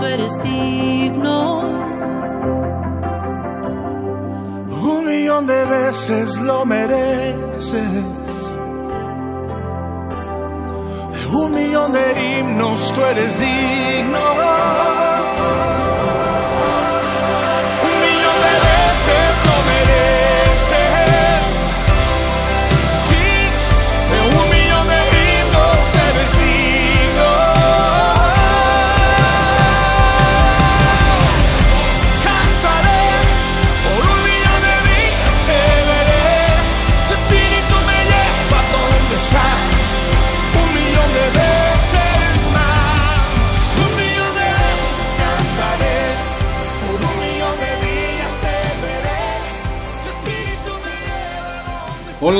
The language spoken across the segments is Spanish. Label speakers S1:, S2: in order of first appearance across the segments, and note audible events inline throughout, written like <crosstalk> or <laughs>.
S1: Tú eres digno.
S2: Un millón de veces lo mereces. Un millón de himnos tú eres digno.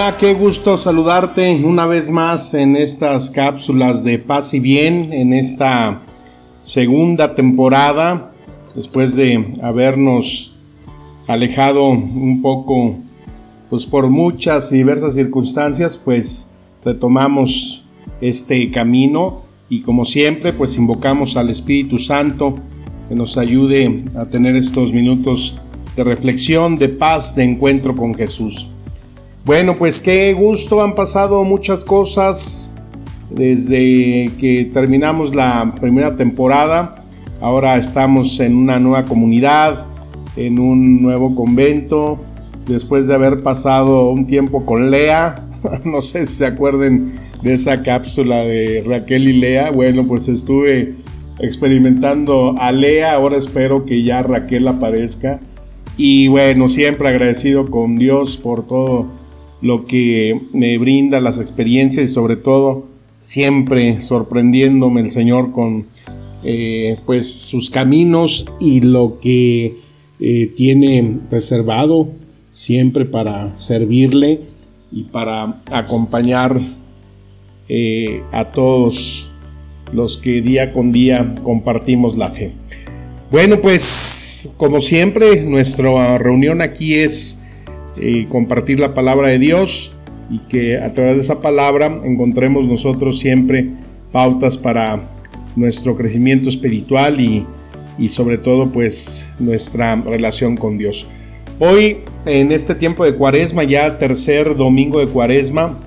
S3: Hola, qué gusto saludarte una vez más en estas cápsulas de paz y bien, en esta segunda temporada, después de habernos alejado un poco, pues por muchas y diversas circunstancias, pues retomamos este camino y como siempre, pues invocamos al Espíritu Santo que nos ayude a tener estos minutos de reflexión, de paz, de encuentro con Jesús. Bueno, pues qué gusto, han pasado muchas cosas desde que terminamos la primera temporada. Ahora estamos en una nueva comunidad, en un nuevo convento, después de haber pasado un tiempo con Lea. <laughs> No sé si se acuerden de esa cápsula de Raquel y Lea. Bueno, pues estuve experimentando a Lea, ahora espero que ya Raquel aparezca. Y bueno, siempre agradecido con Dios por todo lo que me brinda, las experiencias y sobre todo siempre sorprendiéndome el Señor con eh, pues sus caminos y lo que eh, tiene reservado siempre para servirle y para acompañar eh, a todos los que día con día compartimos la fe. Bueno, pues como siempre, nuestra reunión aquí es eh, compartir la palabra de Dios y que a través de esa palabra encontremos nosotros siempre pautas para nuestro crecimiento espiritual y, y sobre todo pues nuestra relación con Dios. Hoy en este tiempo de cuaresma, ya tercer domingo de cuaresma,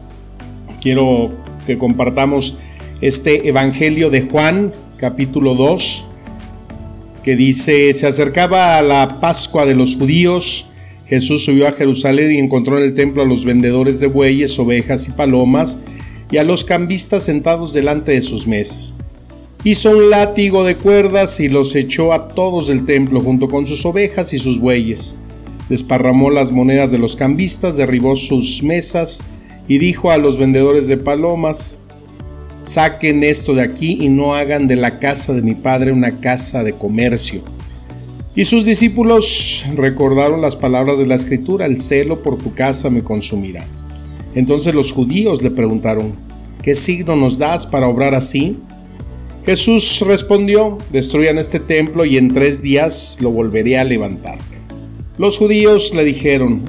S3: quiero que compartamos este Evangelio de Juan, capítulo 2, que dice, se acercaba a la Pascua de los judíos, Jesús subió a Jerusalén y encontró en el templo a los vendedores de bueyes, ovejas y palomas, y a los cambistas sentados delante de sus mesas. Hizo un látigo de cuerdas y los echó a todos del templo junto con sus ovejas y sus bueyes. Desparramó las monedas de los cambistas, derribó sus mesas y dijo a los vendedores de palomas, saquen esto de aquí y no hagan de la casa de mi padre una casa de comercio. Y sus discípulos recordaron las palabras de la escritura, el celo por tu casa me consumirá. Entonces los judíos le preguntaron, ¿qué signo nos das para obrar así? Jesús respondió, destruyan este templo y en tres días lo volveré a levantar. Los judíos le dijeron,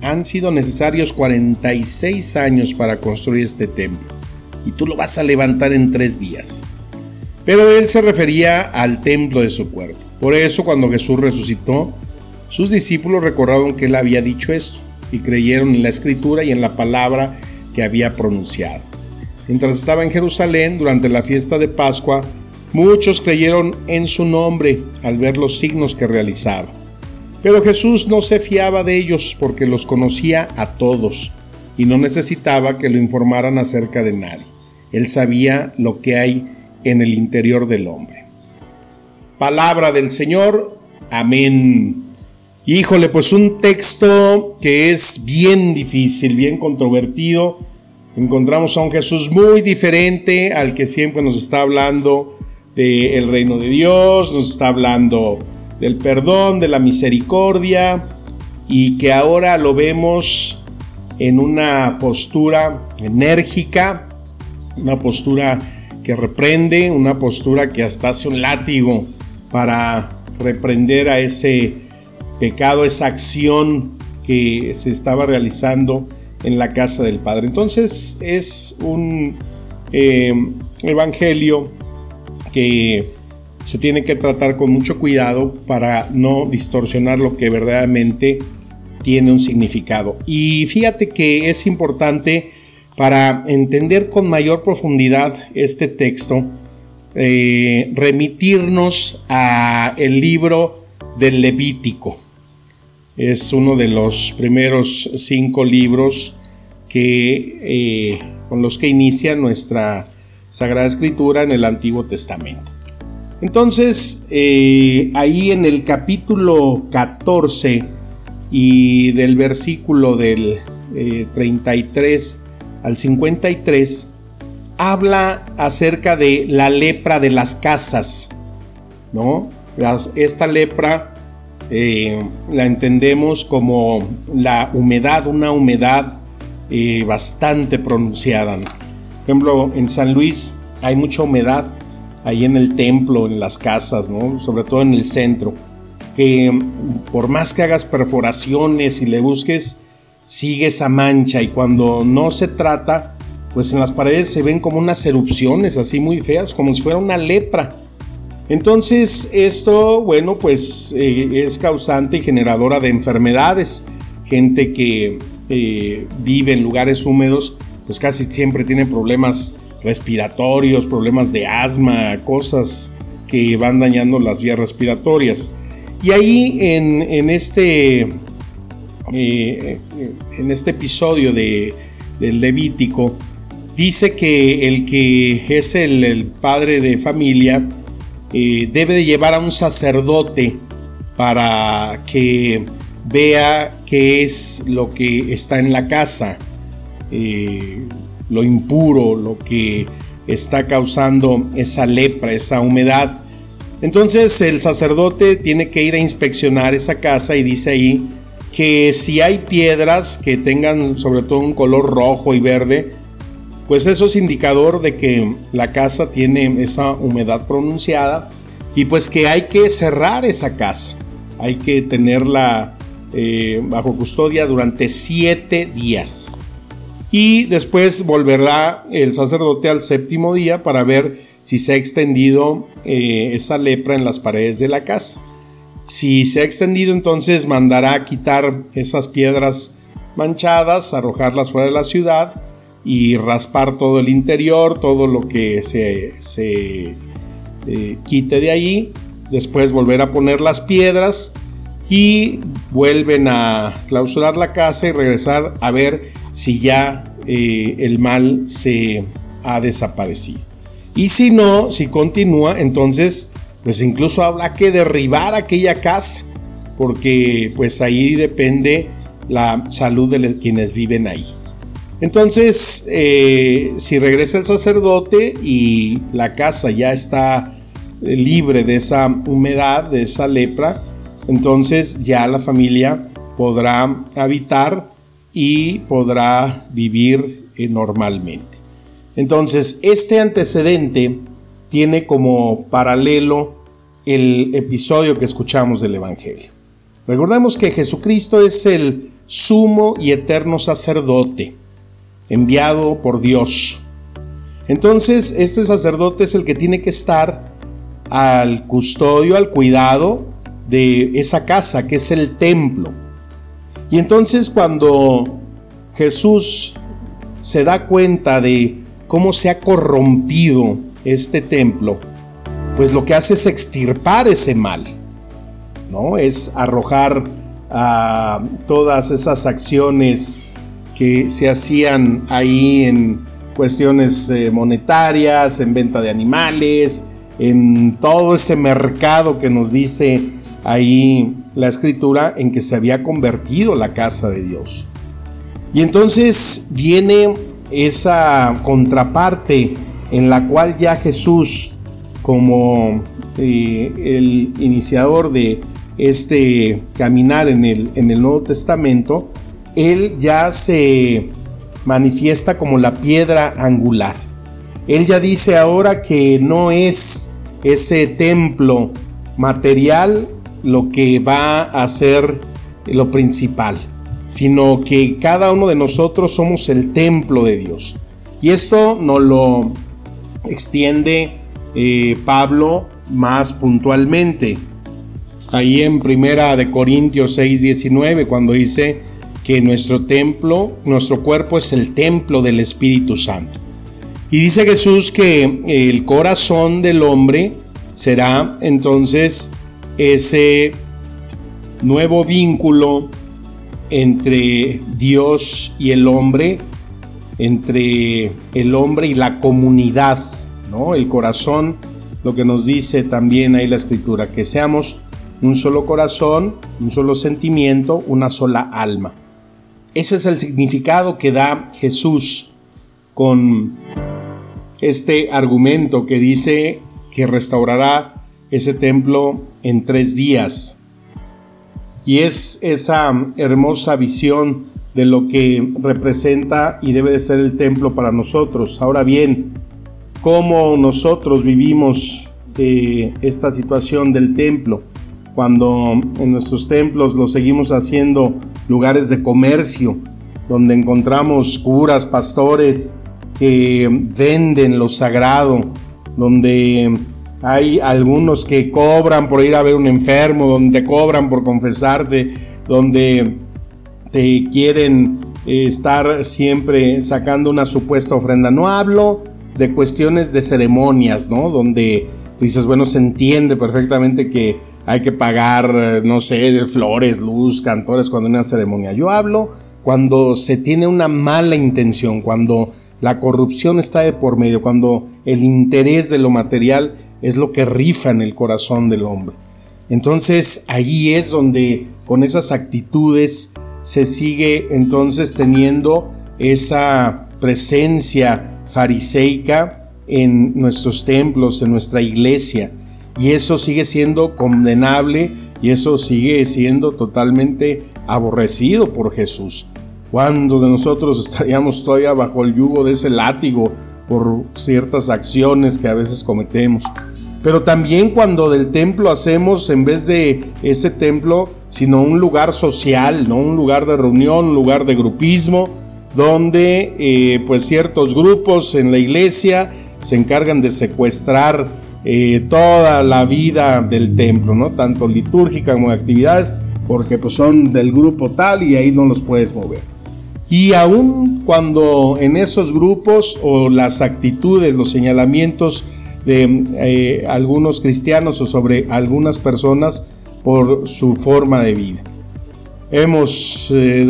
S3: han sido necesarios 46 años para construir este templo y tú lo vas a levantar en tres días. Pero él se refería al templo de su cuerpo. Por eso cuando Jesús resucitó, sus discípulos recordaron que él había dicho esto y creyeron en la escritura y en la palabra que había pronunciado. Mientras estaba en Jerusalén durante la fiesta de Pascua, muchos creyeron en su nombre al ver los signos que realizaba. Pero Jesús no se fiaba de ellos porque los conocía a todos y no necesitaba que lo informaran acerca de nadie. Él sabía lo que hay en el interior del hombre. Palabra del Señor. Amén. Híjole, pues un texto que es bien difícil, bien controvertido. Encontramos a un Jesús muy diferente al que siempre nos está hablando del reino de Dios, nos está hablando del perdón, de la misericordia, y que ahora lo vemos en una postura enérgica, una postura que reprende, una postura que hasta hace un látigo para reprender a ese pecado, esa acción que se estaba realizando en la casa del Padre. Entonces es un eh, evangelio que se tiene que tratar con mucho cuidado para no distorsionar lo que verdaderamente tiene un significado. Y fíjate que es importante para entender con mayor profundidad este texto, eh, remitirnos a el libro del Levítico. Es uno de los primeros cinco libros que, eh, con los que inicia nuestra Sagrada Escritura en el Antiguo Testamento. Entonces, eh, ahí en el capítulo 14 y del versículo del 33 eh, al 53, habla acerca de la lepra de las casas, ¿no? esta lepra eh, la entendemos como la humedad, una humedad eh, bastante pronunciada. Por ejemplo, en San Luis hay mucha humedad ahí en el templo, en las casas, ¿no? sobre todo en el centro, que por más que hagas perforaciones y le busques, sigue esa mancha y cuando no se trata, pues en las paredes se ven como unas erupciones así muy feas, como si fuera una lepra. Entonces esto, bueno, pues eh, es causante y generadora de enfermedades. Gente que eh, vive en lugares húmedos, pues casi siempre tiene problemas respiratorios, problemas de asma, cosas que van dañando las vías respiratorias. Y ahí en, este, eh, en este episodio de, del Levítico, dice que el que es el padre de familia, eh, debe de llevar a un sacerdote para que vea qué es lo que está en la casa, eh, lo impuro, lo que está causando esa lepra, esa humedad. Entonces el sacerdote tiene que ir a inspeccionar esa casa y dice ahí que si hay piedras que tengan sobre todo un color rojo y verde, pues eso es indicador de que la casa tiene esa humedad pronunciada y pues que hay que cerrar esa casa, hay que tenerla eh, bajo custodia durante siete días. Y después volverá el sacerdote al séptimo día para ver si se ha extendido eh, esa lepra en las paredes de la casa. Si se ha extendido, entonces mandará quitar esas piedras manchadas, arrojarlas fuera de la ciudad y raspar todo el interior, todo lo que se, eh, quite de ahí. Después volver a poner las piedras y vuelven a clausurar la casa y regresar a ver si ya eh, el mal se ha desaparecido. Y si no, si continúa, entonces pues incluso habrá que derribar aquella casa, porque pues ahí depende la salud de quienes viven ahí. Entonces, eh, si regresa el sacerdote y la casa ya está eh, libre de esa humedad, de esa lepra, entonces ya la familia podrá habitar y podrá vivir eh, normalmente. Entonces, este antecedente tiene como paralelo el episodio que escuchamos del Evangelio. Recordemos que Jesucristo es el sumo y eterno sacerdote enviado por Dios. Entonces, este sacerdote es el que tiene que estar al custodio, al cuidado de esa casa que es el templo. Y entonces cuando Jesús se da cuenta de cómo se ha corrompido este templo, pues lo que hace es extirpar ese mal, ¿no? Es arrojar a todas esas acciones que se hacían ahí en cuestiones eh, monetarias, en venta de animales, en todo ese mercado que nos dice ahí la escritura en que se había convertido la casa de Dios. Y entonces viene esa contraparte en la cual ya Jesús, como eh, el iniciador de este caminar en el, en el Nuevo Testamento, él ya se manifiesta como la piedra angular. Él ya dice ahora que no es ese templo material lo que va a ser lo principal, sino que cada uno de nosotros somos el templo de Dios. Y esto nos lo extiende eh, Pablo más puntualmente. Ahí en Primera de Corintios 6, 19, cuando dice que nuestro templo, nuestro cuerpo es el templo del Espíritu Santo. Y dice Jesús que el corazón del hombre será entonces ese nuevo vínculo entre Dios y el hombre, entre el hombre y la comunidad, ¿no? El corazón, lo que nos dice también ahí la escritura, que seamos un solo corazón, un solo sentimiento, una sola alma. Ese es el significado que da Jesús con este argumento que dice que restaurará ese templo en tres días. Y es esa hermosa visión de lo que representa y debe de ser el templo para nosotros. Ahora bien, ¿cómo nosotros vivimos eh, esta situación del templo? Cuando en nuestros templos lo seguimos haciendo lugares de comercio, donde encontramos curas, pastores que venden lo sagrado, donde hay algunos que cobran por ir a ver un enfermo, donde cobran por confesarte, donde te quieren eh, estar siempre sacando una supuesta ofrenda. No hablo de cuestiones de ceremonias, ¿no? Donde tú dices, bueno, se entiende perfectamente que hay que pagar, eh, no sé, flores, luz, cantores cuando hay una ceremonia. Yo hablo cuando se tiene una mala intención, cuando la corrupción está de por medio, cuando el interés de lo material es lo que rifa en el corazón del hombre. Entonces allí es donde con esas actitudes se sigue entonces teniendo esa presencia fariseica en nuestros templos, en nuestra iglesia. Y eso sigue siendo condenable y eso sigue siendo totalmente aborrecido por Jesús. ¿Cuántos de nosotros estaríamos todavía bajo el yugo de ese látigo por ciertas acciones que a veces cometemos? Pero también cuando del templo hacemos, en vez de ese templo, sino un lugar social, ¿no? un lugar de reunión, un lugar de grupismo, donde eh, pues ciertos grupos en la iglesia se encargan de secuestrar eh, toda la vida del templo, ¿no? tanto litúrgica como actividades, porque pues son del grupo tal y ahí no los puedes mover. Y aun cuando en esos grupos o las actitudes, los señalamientos de eh, algunos cristianos o sobre algunas personas por su forma de vida. Hemos, eh,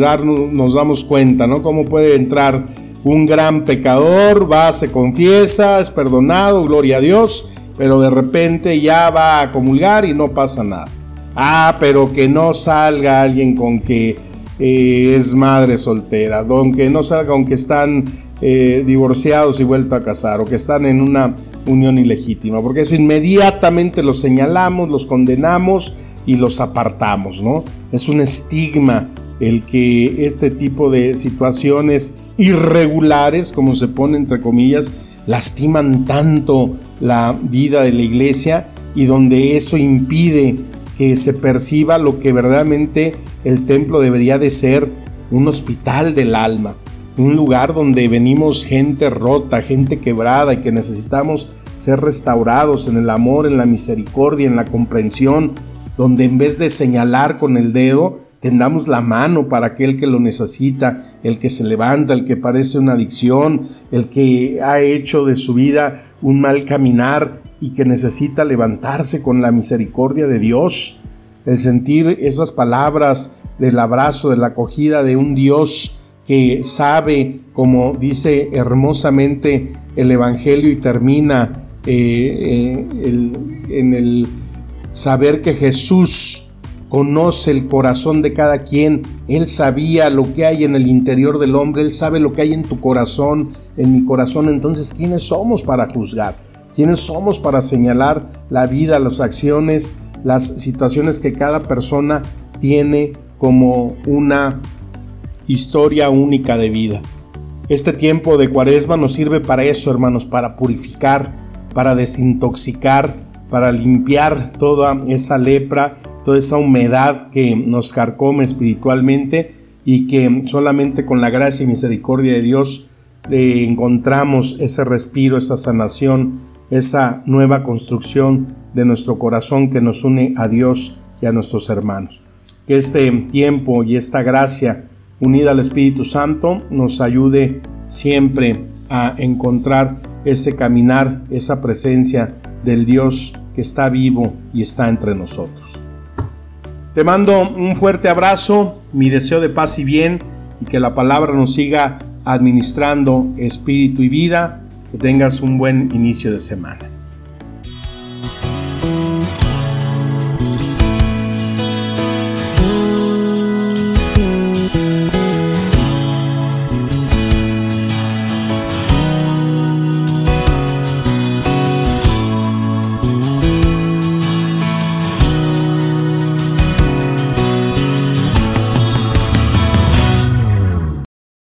S3: nos damos cuenta, ¿no? Cómo puede entrar un gran pecador, va, se confiesa, es perdonado, gloria a Dios, pero de repente ya va a comulgar y no pasa nada. Ah, pero que no salga alguien con que eh, es madre soltera, aunque no salga, aunque están eh, divorciados y vuelto a casar, o que están en una unión ilegítima, porque eso inmediatamente los señalamos, los condenamos y los apartamos, ¿no? Es un estigma el que este tipo de situaciones irregulares, como se pone entre comillas, lastiman tanto la vida de la iglesia y donde eso impide que se perciba lo que verdaderamente el templo debería de ser un hospital del alma, un lugar donde venimos gente rota, gente quebrada y que necesitamos ser restaurados en el amor, en la misericordia, en la comprensión, donde en vez de señalar con el dedo, tendamos la mano para aquel que lo necesita, el que se levanta, el que parece una adicción, el que ha hecho de su vida un mal caminar y que necesita levantarse con la misericordia de Dios. El sentir esas palabras del abrazo, de la acogida de un Dios que sabe, como dice hermosamente el Evangelio y termina eh, eh, en el saber que Jesús conoce el corazón de cada quien, Él sabía lo que hay en el interior del hombre, Él sabe lo que hay en tu corazón, en mi corazón, entonces ¿quiénes somos para juzgar? ¿Quiénes somos para señalar la vida, las acciones, las situaciones que cada persona tiene como una historia única de vida? Este tiempo de cuaresma nos sirve para eso, hermanos, para purificar, para desintoxicar, para limpiar toda esa lepra, toda esa humedad que nos carcome espiritualmente y que solamente con la gracia y misericordia de Dios eh, encontramos ese respiro, esa sanación, esa nueva construcción de nuestro corazón que nos une a Dios y a nuestros hermanos. Que este tiempo y esta gracia unida al Espíritu Santo nos ayude siempre a encontrar ese caminar, esa presencia del Dios que está vivo y está entre nosotros. Te mando un fuerte abrazo, mi deseo de paz y bien y que la palabra nos siga administrando espíritu y vida. Que tengas un buen inicio de semana.